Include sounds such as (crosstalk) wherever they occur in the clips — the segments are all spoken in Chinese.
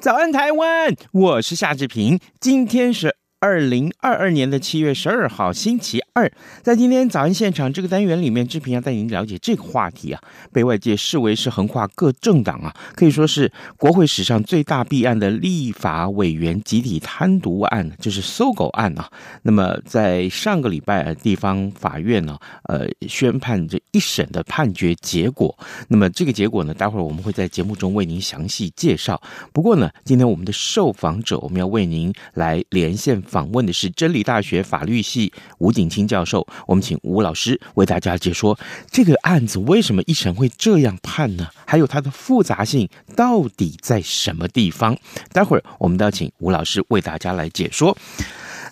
早安台湾，我是夏志平，今天是。二零二二年的七月十二号，星期二，在今天早安现场这个单元里面，志平要带您了解这个话题啊，被外界视为是横跨各政党啊，可以说是国会史上最大弊案的立法委员集体贪渎案，就是搜狗案啊。那么在上个礼拜，地方法院呢，呃，宣判这一审的判决结果。那么这个结果呢，待会儿我们会在节目中为您详细介绍。不过呢，今天我们的受访者，我们要为您来连线。访问的是真理大学法律系吴景清教授，我们请吴老师为大家解说这个案子为什么一审会这样判呢？还有它的复杂性到底在什么地方？待会儿我们都要请吴老师为大家来解说。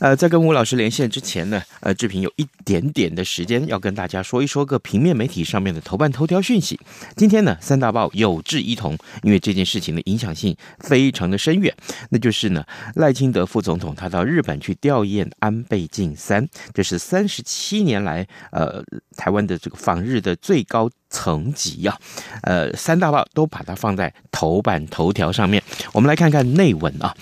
呃，在跟吴老师连线之前呢，呃，志平有一点点的时间要跟大家说一说个平面媒体上面的头版头条讯息。今天呢，三大报有志一同，因为这件事情的影响性非常的深远，那就是呢，赖清德副总统他到日本去吊唁安倍晋三，这是三十七年来呃台湾的这个访日的最高层级呀，呃，三大报都把它放在头版头条上面。我们来看看内文啊。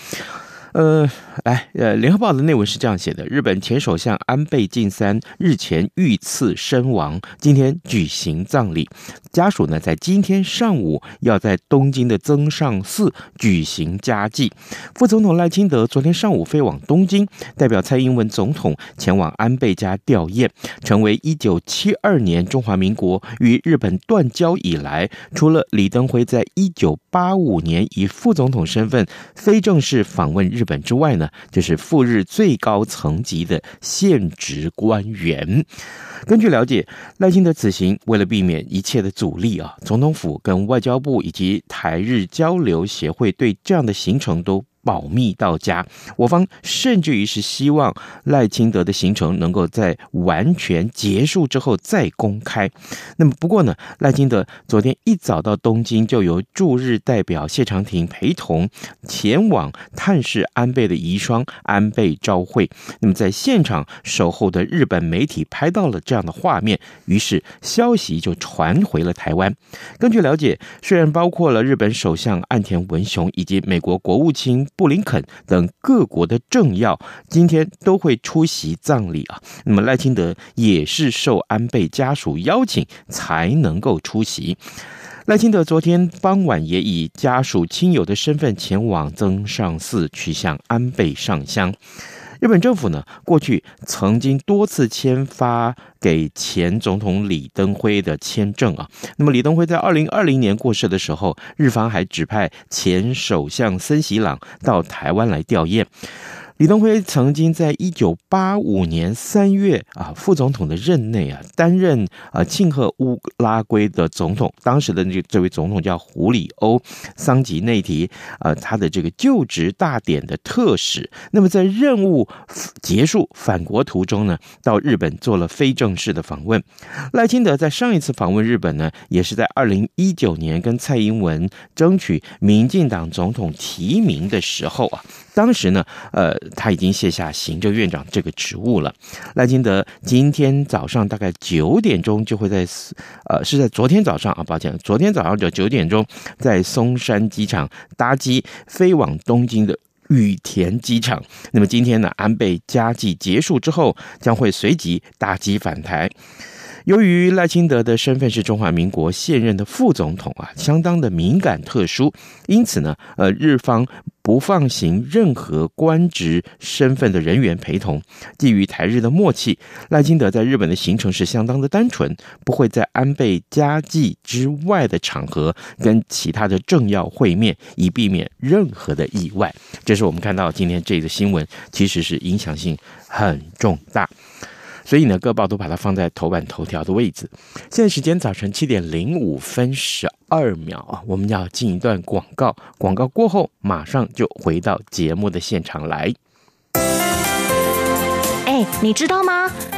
呃，来，呃，联合报的内文是这样写的：日本前首相安倍晋三日前遇刺身亡，今天举行葬礼。家属呢，在今天上午要在东京的增上寺举行家祭。副总统赖清德昨天上午飞往东京，代表蔡英文总统前往安倍家吊唁，成为一九七二年中华民国与日本断交以来，除了李登辉在一九八五年以副总统身份非正式访问日本之外呢，就是赴日最高层级的现职官员。根据了解，赖清德此行为了避免一切的阻力啊，总统府跟外交部以及台日交流协会对这样的行程都保密到家，我方甚至于是希望赖清德的行程能够在完全结束之后再公开。那么不过呢，赖清德昨天一早到东京，就由驻日代表谢长廷陪同前往探视安倍的遗孀安倍昭惠。那么在现场守候的日本媒体拍到了这样的画面，于是消息就传回了台湾。根据了解，虽然包括了日本首相岸田文雄以及美国国务卿。布林肯等各国的政要今天都会出席葬礼啊。那么赖清德也是受安倍家属邀请才能够出席。赖清德昨天傍晚也以家属亲友的身份前往增上寺去向安倍上香。日本政府呢，过去曾经多次签发给前总统李登辉的签证啊。那么李登辉在二零二零年过世的时候，日方还指派前首相森喜朗到台湾来吊唁。李登辉曾经在一九八五年三月啊，副总统的任内啊，担任啊庆贺乌拉圭的总统。当时的这这位总统叫胡里欧·桑吉内提，呃，他的这个就职大典的特使。那么在任务结束返国途中呢，到日本做了非正式的访问。赖清德在上一次访问日本呢，也是在二零一九年跟蔡英文争取民进党总统提名的时候啊。当时呢，呃，他已经卸下行政院长这个职务了。赖清德今天早上大概九点钟就会在，呃，是在昨天早上啊，抱歉，昨天早上就九点钟在松山机场搭机飞往东京的羽田机场。那么今天呢，安倍家祭结束之后，将会随即搭机返台。由于赖清德的身份是中华民国现任的副总统啊，相当的敏感特殊，因此呢，呃，日方不放行任何官职身份的人员陪同。基于台日的默契，赖清德在日本的行程是相当的单纯，不会在安倍家祭之外的场合跟其他的政要会面，以避免任何的意外。这是我们看到今天这个新闻，其实是影响性很重大。所以呢，各报都把它放在头版头条的位置。现在时间早晨七点零五分十二秒啊，我们要进一段广告，广告过后马上就回到节目的现场来。哎，你知道吗？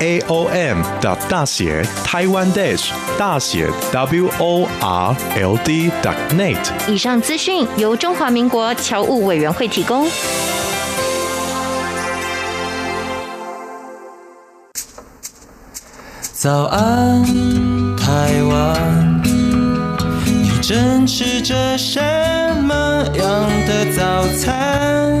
A O M 的大写台湾 dash 大写 W O R L D net。以上资讯由中华民国侨务委员会提供。早安，台湾，你正吃着什么样的早餐？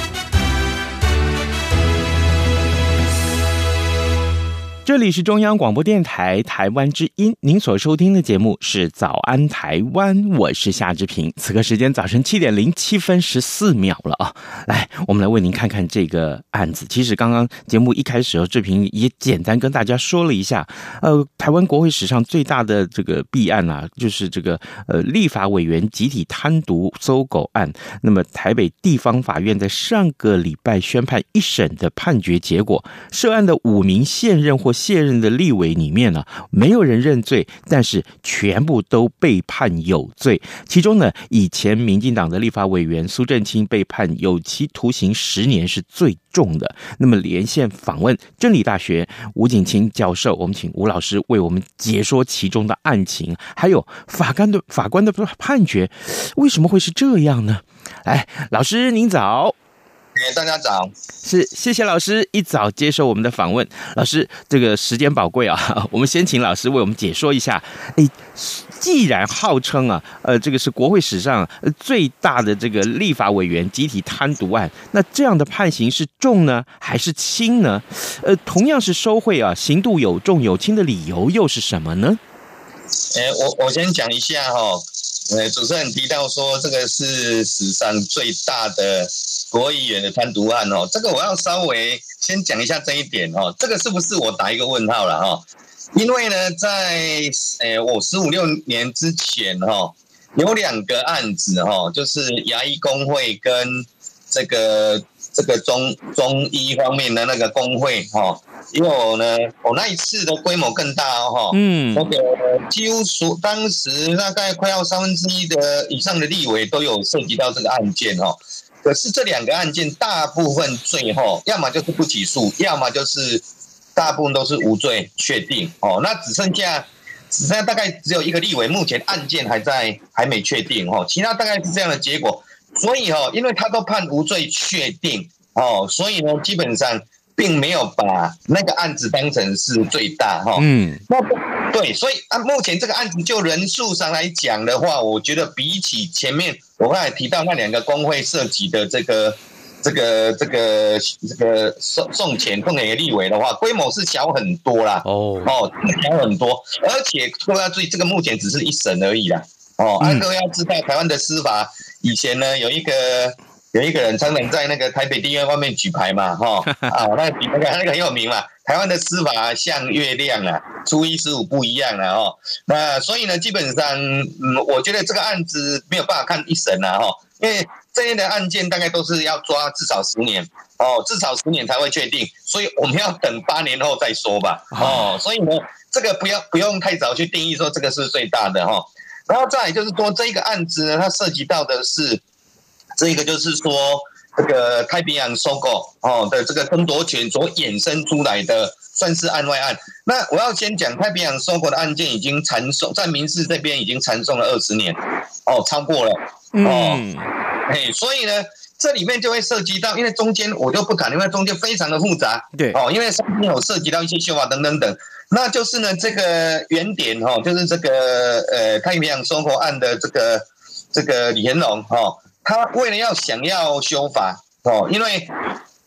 这里是中央广播电台台湾之音，您所收听的节目是《早安台湾》，我是夏志平。此刻时间早晨七点零七分十四秒了啊！来，我们来为您看看这个案子。其实刚刚节目一开始，志平也简单跟大家说了一下，呃，台湾国会史上最大的这个弊案啊，就是这个呃立法委员集体贪渎搜狗案。那么台北地方法院在上个礼拜宣判一审的判决结果，涉案的五名现任或卸任的立委里面呢，没有人认罪，但是全部都被判有罪。其中呢，以前民进党的立法委员苏振清被判有期徒刑十年是最重的。那么连线访问真理大学吴景清教授，我们请吴老师为我们解说其中的案情，还有法官的法官的判决为什么会是这样呢？哎，老师您早。大家早，是谢谢老师一早接受我们的访问。老师，这个时间宝贵啊，(laughs) 我们先请老师为我们解说一下。哎，既然号称啊，呃，这个是国会史上最大的这个立法委员集体贪渎案，那这样的判刑是重呢，还是轻呢？呃，同样是收贿啊，刑度有重有轻的理由又是什么呢？哎，我我先讲一下哈、哦，呃，主持人提到说这个是史上最大的。国会议员的贪渎案哦，这个我要稍微先讲一下这一点哦，这个是不是我打一个问号了哈？因为呢，在诶我十五六年之前哈，有两个案子哈，就是牙医工会跟这个这个中中医方面的那个工会哈，因为我呢，我那一次的规模更大哦，嗯，那个几乎说当时大概快要三分之一的以上的立委都有涉及到这个案件哈。可是这两个案件大部分最后要么就是不起诉，要么就是大部分都是无罪确定哦。那只剩下只剩下大概只有一个立委，目前案件还在还没确定哦。其他大概是这样的结果。所以哦，因为他都判无罪确定哦，所以呢，基本上并没有把那个案子当成是最大哈。嗯，那对，所以按目前这个案子就人数上来讲的话，我觉得比起前面。我刚才提到那两个工会涉及的这个、这个、这个、这个送送钱送给立委的话，规模是小很多啦。哦哦，小很多，而且各位要注意，这个目前只是一审而已啦。哦，啊，各位要知道，台湾的司法以前呢，有一个有一个人常常在那个台北地院外面举牌嘛，哈 (laughs) 啊，那个那个那个很有名嘛。台湾的司法像月亮啊，初一十五不一样了哦。那所以呢，基本上，嗯，我觉得这个案子没有办法看一审了哈，因为这类的案件大概都是要抓至少十年哦，至少十年才会确定，所以我们要等八年后再说吧。哦，所以呢，这个不要不用太早去定义说这个是最大的哈。然后再来就是说，这一个案子呢，它涉及到的是这个就是说这个太平洋 SOGO 哦的这个争夺权所衍生出来的。算是案外案。那我要先讲太平洋 SOGO 的案件已经缠讼，在民事这边已经缠讼了二十年，哦，超过了，哦，哎，所以呢，这里面就会涉及到，因为中间我就不谈，因为中间非常的复杂，对，哦，因为上面有涉及到一些修法等等等，那就是呢，这个原点哈，就是这个呃太平洋 SOGO 案的这个这个李贤龙哈，他为了要想要修法哦，因为。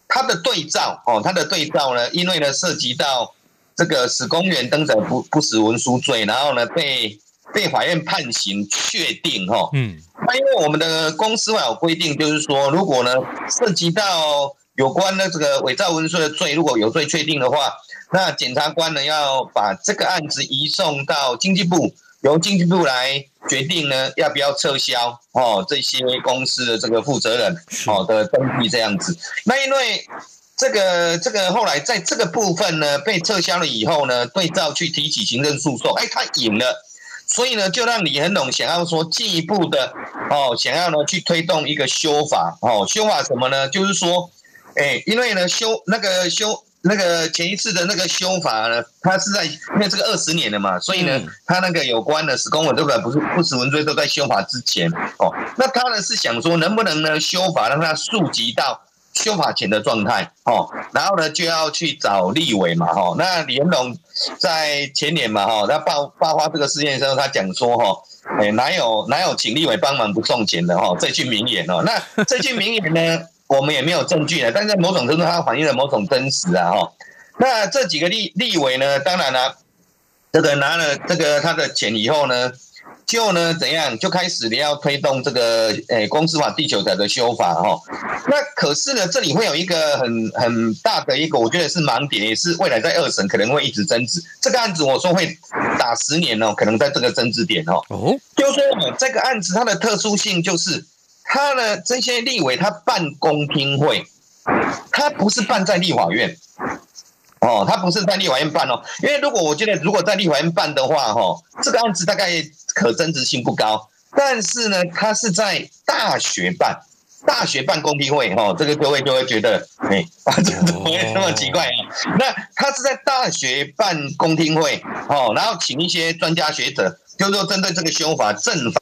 他的对照哦，他的对照呢，因为呢涉及到这个使公园登载不不实文书罪，然后呢被被法院判刑确定哈，嗯，那因为我们的公司法有规定，就是说如果呢涉及到有关的这个伪造文书的罪，如果有罪确定的话，那检察官呢要把这个案子移送到经济部。由经济部来决定呢，要不要撤销哦？这些公司的这个负责人哦的登记这样子。那因为这个这个后来在这个部分呢被撤销了以后呢，对照去提起行政诉讼，哎，他赢了，所以呢就让李恒龙想要说进一步的哦，想要呢去推动一个修法哦，修法什么呢？就是说，哎，因为呢修那个修。那个前一次的那个修法呢，他是在因为这个二十年了嘛，所以呢，他那个有关的史公文对不对？不是不实文罪都在修法之前哦。那他呢是想说，能不能呢修法让他溯及到修法前的状态哦？然后呢就要去找立委嘛哈。那李贤龙在前年嘛哈，他爆爆发这个事件的时候，他讲说哈，哎哪有哪有请立委帮忙不送钱的哈？这句名言哦。那这句名言呢？我们也没有证据了，但是在某种程度，它反映了某种真实啊！哈，那这几个立立委呢，当然了、啊，这个拿了这个他的钱以后呢，就呢怎样，就开始你要推动这个诶公司法第九条的修法哈。那可是呢，这里会有一个很很大的一个，我觉得是盲点，也是未来在二审可能会一直争执。这个案子我说会打十年哦，可能在这个争执点哦。哦，就是说这个案子它的特殊性就是。他呢，这些立委他办公听会，他不是办在立法院，哦，他不是在立法院办哦，因为如果我觉得如果在立法院办的话，哈，这个案子大概可争执性不高。但是呢，他是在大学办，大学办公听会，哈，这个各位就会觉得，哎，啊，这怎么会这么奇怪啊？那他是在大学办公听会，哦，然后请一些专家学者，就是说针对这个修法正法。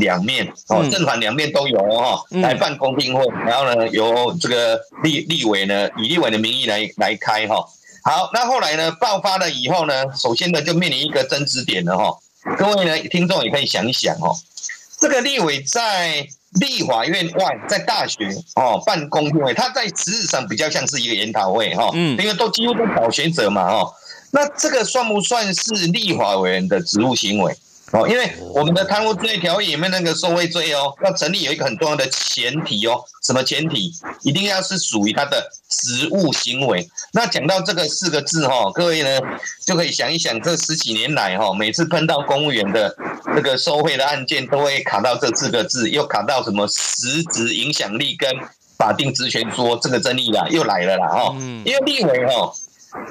两面哦，正反两面都有哦，来办公听会，然后呢，由这个立立委呢，以立委的名义来来开哈。好，那后来呢，爆发了以后呢，首先呢，就面临一个争执点了哈。各位呢，听众也可以想一想哦，这个立委在立法院外，在大学哦办公听会，他在实质上比较像是一个研讨会哈，嗯，因为都几乎都找学者嘛哈。那这个算不算是立法委员的职务行为？哦，因为我们的贪污罪条例里面那个受贿罪哦，要成立有一个很重要的前提哦，什么前提？一定要是属于他的职务行为。那讲到这个四个字哈，各位呢就可以想一想，这十几年来哈，每次碰到公务员的这个受贿的案件，都会卡到这四个字，又卡到什么实质影响力跟法定职权说这个争议啦，又来了啦哈，因为立委哈。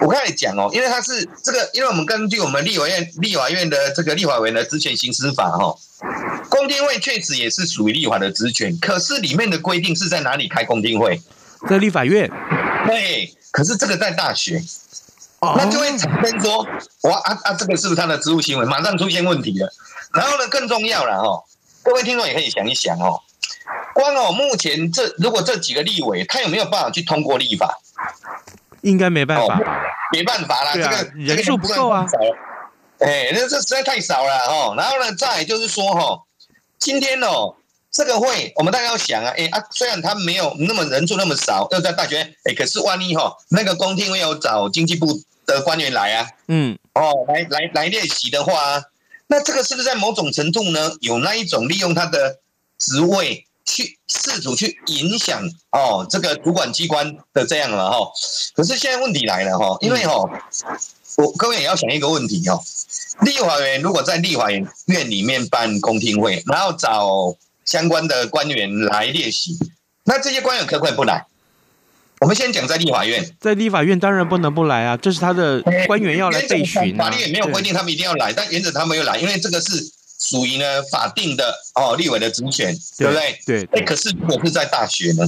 我跟你讲哦，因为他是这个，因为我们根据我们立法院立法院的这个立法委员的职权行使法哈，公听会确实也是属于立法的职权，可是里面的规定是在哪里开公听会？在立法院。对，可是这个在大学，哦那就会产生说，哇啊啊，这个是不是他的职务行为？马上出现问题了。然后呢，更重要了哈，各位听众也可以想一想哦，光哦，目前这如果这几个立委，他有没有办法去通过立法？应该没办法，哦，没办法啦，啊，这个人数不够啊。哎，那这实在太少了哦。然后呢，再就是说哈，今天哦，这个会我们大家要想啊，哎啊，虽然他没有那么人数那么少，又在大学，哎，可是万一哈，那个公听会有找经济部的官员来啊，嗯，哦，来来来练习的话，那这个是不是在某种程度呢，有那一种利用他的职位？去试图去影响哦，这个主管机关的这样了哈。可是现在问题来了哈，因为哈，我各位也要想一个问题哦。立法委员如果在立法院里面办公听会，然后找相关的官员来列席，那这些官员可不可以不来？我们先讲在立法院，在立法院当然不能不来啊，这是他的官员要来备询、啊。法律也没有规定他们一定要来，但原则他们要来，因为这个是属于呢法定的哦，立委的职权，对不对？对。哎，可是如果是在大学呢？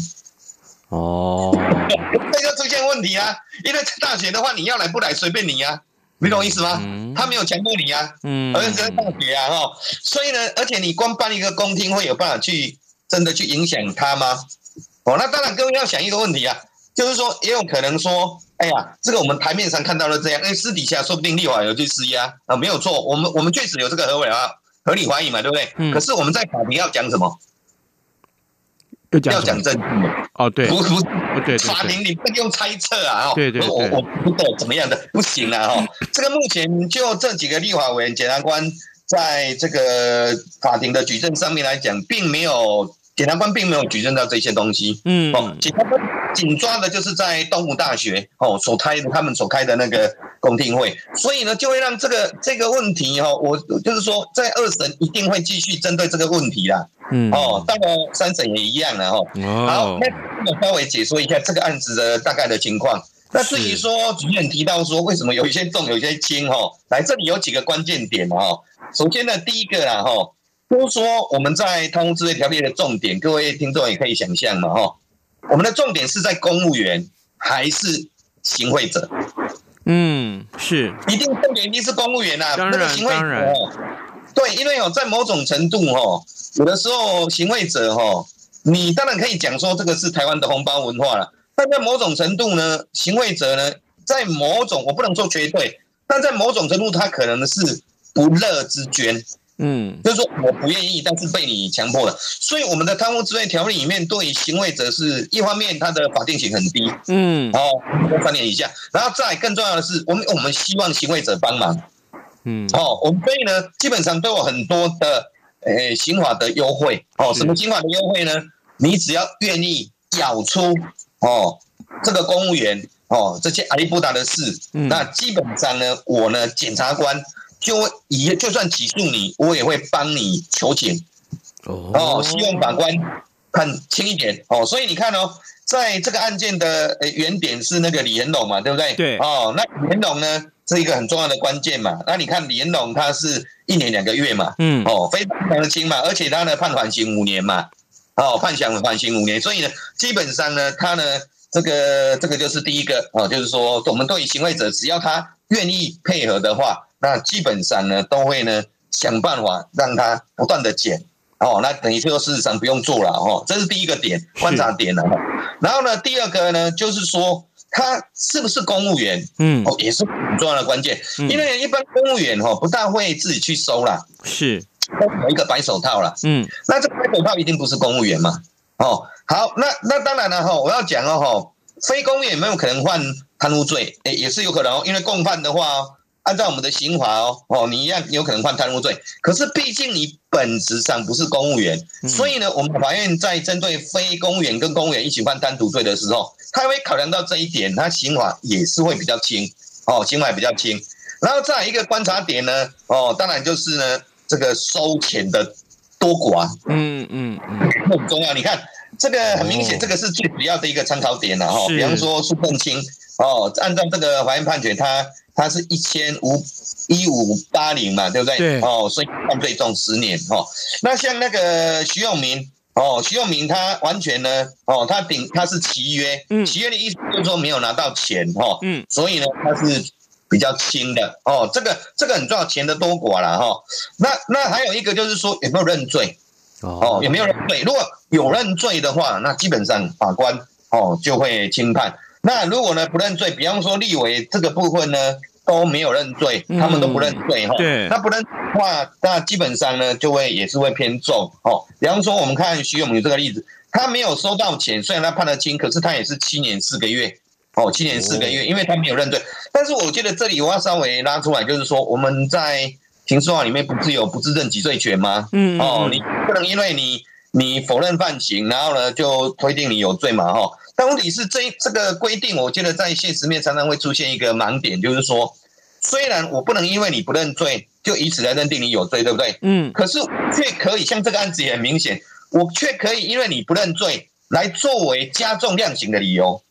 哦，(laughs) 这就出现问题啊！因为在大学的话，你要来不来随便你啊。你懂意思吗？嗯、他没有强迫你啊，嗯，而且在大学啊，哈，所以呢，而且你光办一个公听会有办法去真的去影响他吗？哦，那当然各位要想一个问题啊，就是说也有可能说，哎呀，这个我们台面上看到了这样，哎，私底下说不定立法有去施压啊，没有错，我们我们确实有这个合理啊，合理怀疑嘛，对不对？嗯。可是我们在法庭要讲什么？要讲证据哦，对，不不，对，法庭你不用猜测啊，哦，对对，我我不懂怎么样的，不行啊，哈，这个目前就这几个立法委员、检察官在这个法庭的举证上面来讲，并没有检察官并没有举证到这些东西，嗯，哦，检察官紧抓的就是在东吴大学哦所开的他们所开的那个公听会，所以呢，就会让这个这个问题哈，我就是说在二审一定会继续针对这个问题啦。嗯哦，当然三审也一样了哈。哦，好，那我稍微解说一下这个案子的大概的情况。那至于说主任提到说为什么有一些重有一些轻哈，来这里有几个关键点哈。首先呢，第一个啦哈，都说我们在贪污治罪条例的重点，各位听众也可以想象嘛哈。我们的重点是在公务员还是行贿者？嗯，是，一定重点一定是公务员呐。当然，当然。对，因为哦，在某种程度哈。有的时候，行贿者哈，你当然可以讲说这个是台湾的红包文化了。但在某种程度呢，行贿者呢，在某种我不能说绝对，但在某种程度，他可能是不乐之捐。嗯，就是说我不愿意，但是被你强迫了。所以我们的贪污治罪条例里面，对行为者是一方面，他的法定刑很低，嗯，哦，三年以下。然后再更重要的是，我们我们希望行为者帮忙，嗯，哦，我们所以呢，基本上都有很多的。诶，刑法的优惠哦，什么刑法的优惠呢？你只要愿意缴出哦，这个公务员哦，这些阿里不达的事，嗯、那基本上呢，我呢，检察官就以就算起诉你，我也会帮你求情哦，哦，希望法官看轻一点哦。所以你看哦，在这个案件的诶原点是那个李延龙嘛，对不对？对哦，那李延龙呢是一个很重要的关键嘛。那你看李延龙他是。一年两个月嘛，嗯，哦，非常的轻嘛，而且他呢判缓刑五年嘛，哦，判刑缓刑五年，所以呢，基本上呢，他呢，这个这个就是第一个哦，就是说，我们对于行为者，只要他愿意配合的话，那基本上呢，都会呢想办法让他不断的减，哦，那等于说事实上不用做了哦，这是第一个点观察点了，然后呢，第二个呢，就是说。他是不是公务员？嗯，哦，也是很重要的关键。嗯，因为一般公务员哈不大会自己去收啦，是，有一个白手套啦。嗯，那这个白手套一定不是公务员嘛？哦，好，那那当然了哈，我要讲哦哈，非公务员有没有可能犯贪污罪？诶，也是有可能哦，因为共犯的话哦。按照我们的刑法哦，哦，你一样有可能犯贪污罪。可是毕竟你本质上不是公务员，所以呢，我们法院在针对非公务员跟公务员一起犯贪渎罪的时候，他会考量到这一点，他刑法也是会比较轻哦，刑法比较轻。然后再一个观察点呢，哦，当然就是呢，这个收钱的多寡，嗯嗯嗯，很重要。你看这个很明显，这个是最主要的一个参考点了哈。比方说苏更清哦，按照这个法院判决他。他是一千五一五八零嘛，对不对？对。哦，所以犯罪重十年哦。那像那个徐永明哦，徐永明他完全呢哦，他顶他是契约，嗯，契约的意思就是说没有拿到钱哦，嗯，所以呢他是比较轻的哦。这个这个很重要，钱的多寡了哈。那那还有一个就是说有没有认罪哦？有没有认罪？如果有认罪的话，那基本上法官哦就会轻判。那如果呢不认罪，比方说立委这个部分呢都没有认罪，他们都不认罪哈。对，那不认的话，那基本上呢就会也是会偏重哦。比方说我们看徐永明这个例子，他没有收到钱，虽然他判得轻，可是他也是七年四个月哦，七年四个月，因为他没有认罪。但是我觉得这里我要稍微拉出来，就是说我们在刑事法里面不是有不自认己罪权吗？嗯哦，你不能因为你你否认犯行，然后呢就推定你有罪嘛哈。但问题是，这这个规定，我觉得在现实面常常会出现一个盲点，就是说，虽然我不能因为你不认罪，就以此来认定你有罪，对不对？嗯。可是却可以，像这个案子也很明显，我却可以因为你不认罪，来作为加重量刑的理由。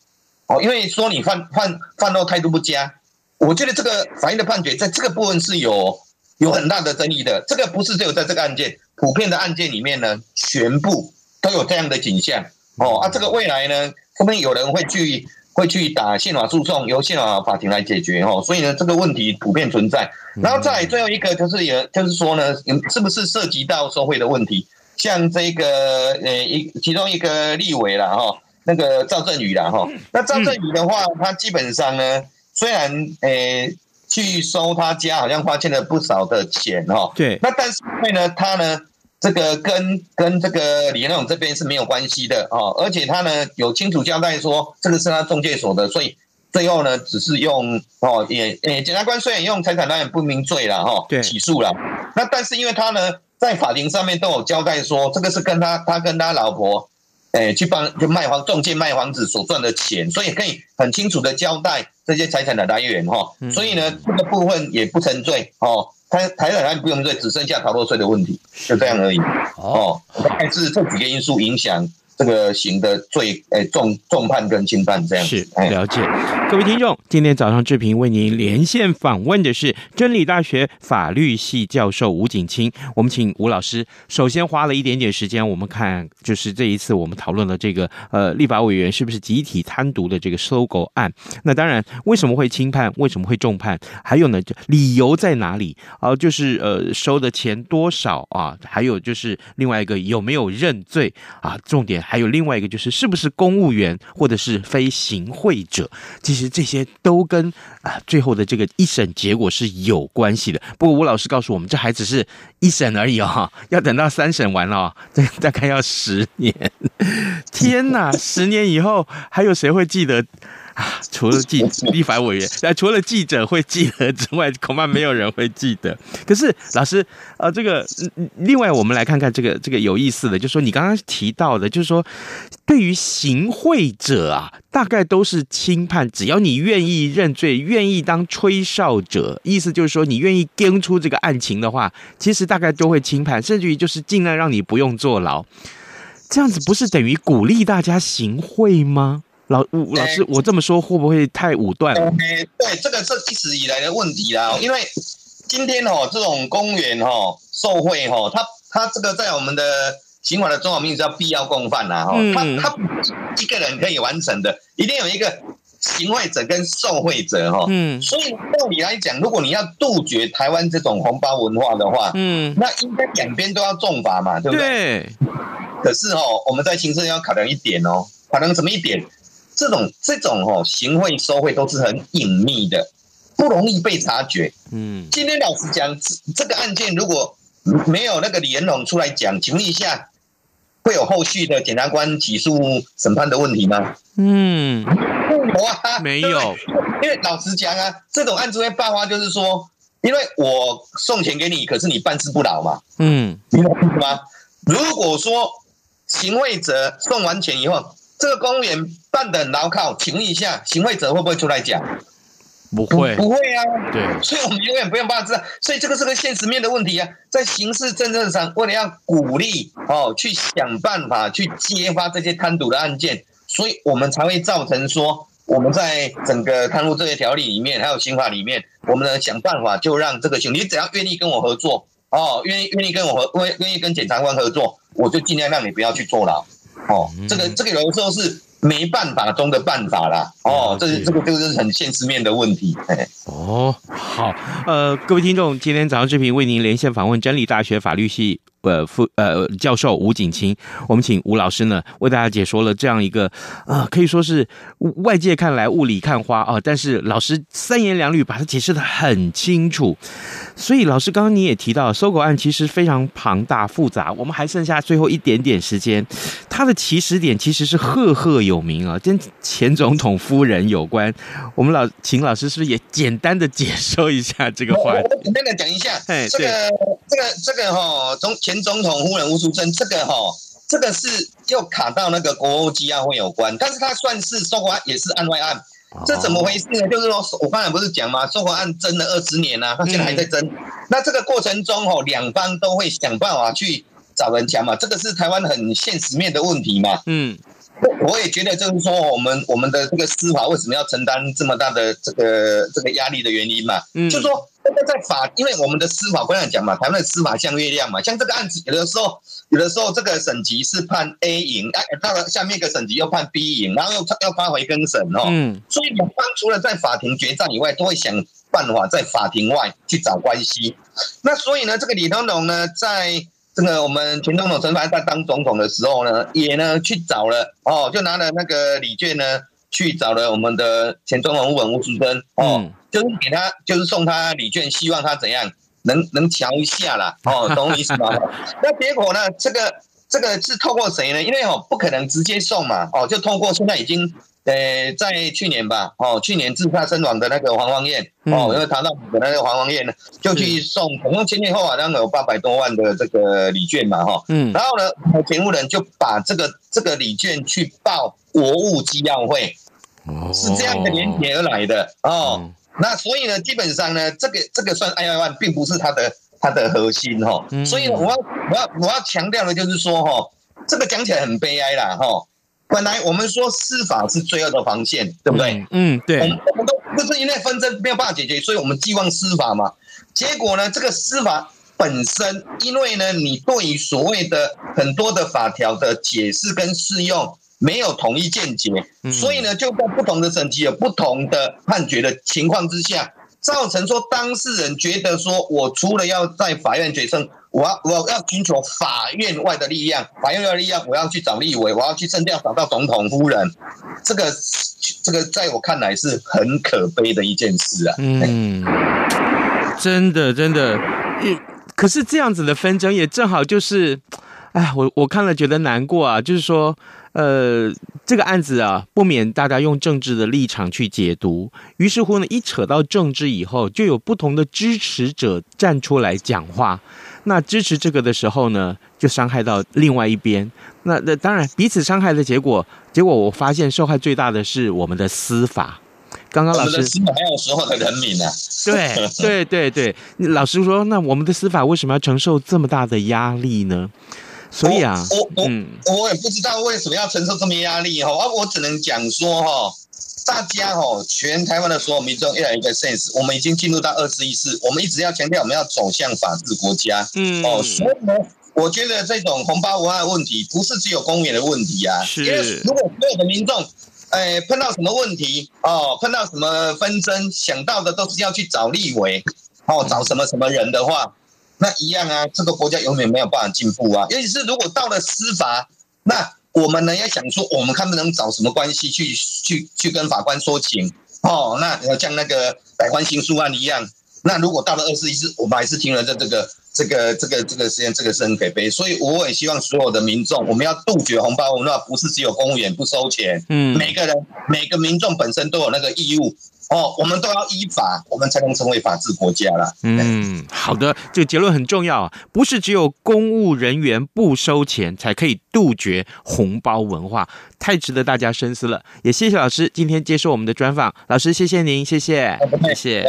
哦，因为说你犯犯犯后态度不佳，我觉得这个法院的判决在这个部分是有有很大的争议的。这个不是只有在这个案件，普遍的案件里面呢，全部都有这样的景象。哦，啊，这个未来呢，后面有人会去会去打宪法诉讼，由宪法法庭来解决。哦，所以呢，这个问题普遍存在。然后再最后一个就是也就是说呢，是不是涉及到收贿的问题？像这个呃一其中一个立委了哈，那个赵振宇了哈，那赵振宇的话，他基本上呢，虽然呃去收他家好像花欠了不少的钱哦，对，那但是因为呢，他呢这个跟跟这个李彦龙这边是没有关系的哦，而且他呢有清楚交代说这个是他中介所的，所以。最后呢，只是用哦，也也，检察官虽然用财产来源不明罪了哈，对，起诉了。那但是因为他呢，在法庭上面都有交代说，这个是跟他他跟他老婆诶去帮就卖房中介卖房子所赚的钱，所以可以很清楚的交代这些财产的来源哈。所以呢，这个部分也不成罪哦，台财产来源不用罪，只剩下逃漏税的问题，就这样而已。哦，但是这几个因素影响。这个刑的最诶、欸、重重判跟轻判这样是了解，各位听众，今天早上志平为您连线访问的是真理大学法律系教授吴景清，我们请吴老师首先花了一点点时间，我们看就是这一次我们讨论了这个呃立法委员是不是集体贪渎的这个收购案，那当然为什么会轻判，为什么会重判，还有呢就理由在哪里啊？就是呃收的钱多少啊？还有就是另外一个有没有认罪啊？重点。还有另外一个就是，是不是公务员或者是非行贿者？其实这些都跟啊最后的这个一审结果是有关系的。不过吴老师告诉我们，这还只是一审而已哦，要等到三审完了哦，这大概要十年。天哪，十年以后还有谁会记得？啊，(laughs) 除了记 (laughs) 立法委员，呃，除了记者会记得之外，(laughs) 恐怕没有人会记得。可是老师，呃，这个另外我们来看看这个这个有意思的，就是说你刚刚提到的，就是说对于行贿者啊，大概都是轻判，只要你愿意认罪，愿意当吹哨者，意思就是说你愿意跟出这个案情的话，其实大概都会轻判，甚至于就是尽量让你不用坐牢。这样子不是等于鼓励大家行贿吗？老吴老师，我这么说会不会太武断了？对，这个是一直以来的问题啦。因为今天哦，这种公务员哦受贿哦，他他这个在我们的刑法的中华名字叫必要共犯呐哈。他他一个人可以完成的，一定有一个行贿者跟受贿者哈。嗯。所以道理来讲，如果你要杜绝台湾这种红包文化的话，嗯，那应该两边都要重罚嘛，对不对？对。可是哦，我们在刑事要考量一点哦，考量什么一点？这种这种哦，行贿收贿都是很隐秘的，不容易被察觉。嗯，今天老实讲，这这个案件如果没有那个李延龙出来讲，请问一下，会有后续的检察官起诉审判的问题吗？嗯，没有啊，没有。(laughs) 因为老实讲啊，这种案子会爆发，就是说，因为我送钱给你，可是你办事不牢嘛。嗯，明白吗？如果说行贿者送完钱以后，这个公务员办得很牢靠，请问一下，行贿者会不会出来讲？不会，不会啊。对，所以我们永远不用怕知道。所以这个是个现实面的问题啊，在刑事政策上，为了要鼓励哦，去想办法去揭发这些贪渎的案件，所以我们才会造成说，我们在整个贪污这些条例里面，还有刑法里面，我们呢想办法就让这个行，你只要愿意跟我合作哦，愿意愿意跟我合，愿愿意跟检察官合作，我就尽量让你不要去坐牢。哦，这个这个有的时候是没办法中的办法啦。哦，这是这个这个是很现实面的问题。哦，好，呃，各位听众，今天早上视频为您连线访问真理大学法律系。呃，副呃教授吴景清，我们请吴老师呢为大家解说了这样一个啊、呃，可以说是外界看来雾里看花啊，但是老师三言两语把它解释的很清楚。所以老师刚刚你也提到，收购案其实非常庞大复杂，我们还剩下最后一点点时间，它的起始点其实是赫赫有名啊，跟前总统夫人有关。我们老请老师是不是也简单的解说一下这个话题？我简单的讲一下，哎，这个这个这个哈，从前。总统夫人吴淑珍，这个哈、哦，这个是又卡到那个国务机要会有关，但是它算是收狗案，也是案外案。这怎么回事呢？就是说，我刚才不是讲吗？收购案争了二十年了、啊，他现在还在争。嗯、那这个过程中哦，两方都会想办法去找人讲嘛，这个是台湾很现实面的问题嘛。嗯，我也觉得就是说，我们我们的这个司法为什么要承担这么大的这个这个压力的原因嘛？嗯，就是说。在法，因为我们的司法官讲嘛，台湾的司法像月亮嘛，像这个案子，有的时候，有的时候这个省级是判 A 赢，哎，到了下面一个省级又判 B 赢，然后又要发回更审哦。嗯。所以，两方除了在法庭决战以外，都会想办法在法庭外去找关系。那所以呢，这个李东龙呢，在这个我们前总统陈凡在当总统的时候呢，也呢去找了哦，就拿了那个礼券呢，去找了我们的前总统吴文吴淑珍哦。嗯就是给他，就是送他礼券，希望他怎样能能瞧一下啦，哦，(laughs) 懂我意思吗？那结果呢？这个这个是透过谁呢？因为哦，不可能直接送嘛，哦，就透过现在已经呃，在去年吧，哦，去年自杀身亡的那个黄芳彦，哦，因为谈到的那个黄芳彦呢，就去送，总共前前后后好像有八百多万的这个礼券嘛，哈，嗯，然后呢，前务人就把这个这个礼券去报国务机要会，是这样的连结而来的哦。那所以呢，基本上呢，这个这个算案外案，并不是它的它的核心哈。所以我要我要我要强调的就是说哈，这个讲起来很悲哀啦哈。本来我们说司法是罪恶的防线，对不对？嗯，对。我们我们都不是因为纷争没有办法解决，所以我们寄望司法嘛。结果呢，这个司法本身，因为呢，你对于所谓的很多的法条的解释跟适用。没有统一见解，所以呢，就在不同的省级有不同的判决的情况之下，造成说当事人觉得说，我除了要在法院决胜，我要我要寻求法院外的力量，法院外的力量，我要去找立委，我要去政调找到总统夫人，这个这个在我看来是很可悲的一件事啊。嗯，真的真的，可是这样子的纷争也正好就是，哎，我我看了觉得难过啊，就是说。呃，这个案子啊，不免大家用政治的立场去解读，于是乎呢，一扯到政治以后，就有不同的支持者站出来讲话。那支持这个的时候呢，就伤害到另外一边。那那当然，彼此伤害的结果，结果我发现受害最大的是我们的司法。刚刚老师，司法还有时候的人民啊，对对对对，老师说，那我们的司法为什么要承受这么大的压力呢？所以啊，我我、嗯、我也不知道为什么要承受这么压力哈，我只能讲说哈，大家哦，全台湾的所有民众越来越有一个 sense，我们已经进入到二十一世，我们一直要强调我们要走向法治国家，嗯哦，所以呢，我觉得这种红包文化的问题不是只有公务员的问题啊，是因为如果所有的民众，哎，碰到什么问题哦，碰到什么纷争，想到的都是要去找立委，哦，找什么什么人的话。那一样啊，这个国家永远没有办法进步啊。尤其是如果到了司法，那我们呢要想说，我们看不能找什么关系去去去跟法官说情哦。那像那个百欢刑诉案一样，那如果到了二十一世，我们还是听了这这个这个这个这个实验，这个是很可悲。所以我也希望所有的民众，我们要杜绝红包文化，不是只有公务员不收钱，嗯，每个人每个民众本身都有那个义务。哦，我们都要依法，我们才能成为法治国家了。嗯，好的，这个结论很重要，不是只有公务人员不收钱才可以杜绝红包文化，太值得大家深思了。也谢谢老师今天接受我们的专访，老师谢谢您，谢谢，谢谢。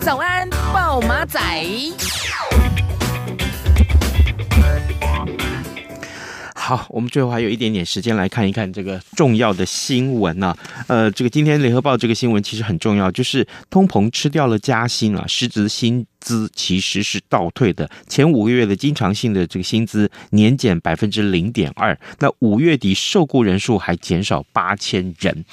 早安，暴马仔。好，我们最后还有一点点时间来看一看这个重要的新闻呢、啊。呃，这个今天联合报这个新闻其实很重要，就是通膨吃掉了加薪啊，实质薪资其实是倒退的，前五个月的经常性的这个薪资年减百分之零点二，那五月底受雇人数还减少八千人。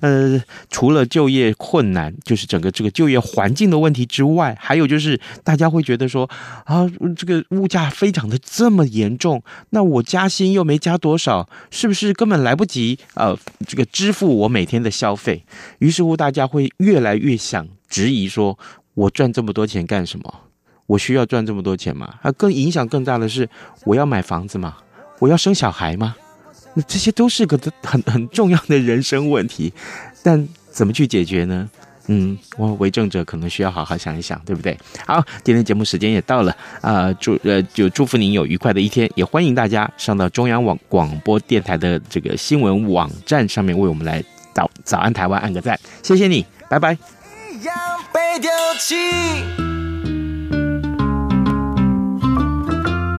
呃，除了就业困难，就是整个这个就业环境的问题之外，还有就是大家会觉得说啊，这个物价飞涨的这么严重，那我加薪又没加多少，是不是根本来不及呃这个支付我每天的消费？于是乎，大家会越来越想质疑说。我赚这么多钱干什么？我需要赚这么多钱吗？啊，更影响更大的是，我要买房子吗？我要生小孩吗？那这些都是个很很重要的人生问题，但怎么去解决呢？嗯，我为政者可能需要好好想一想，对不对？好，今天节目时间也到了啊，祝呃就祝福您有愉快的一天，也欢迎大家上到中央网广播电台的这个新闻网站上面为我们来早早安台湾按个赞，谢谢你，拜拜。被丢弃。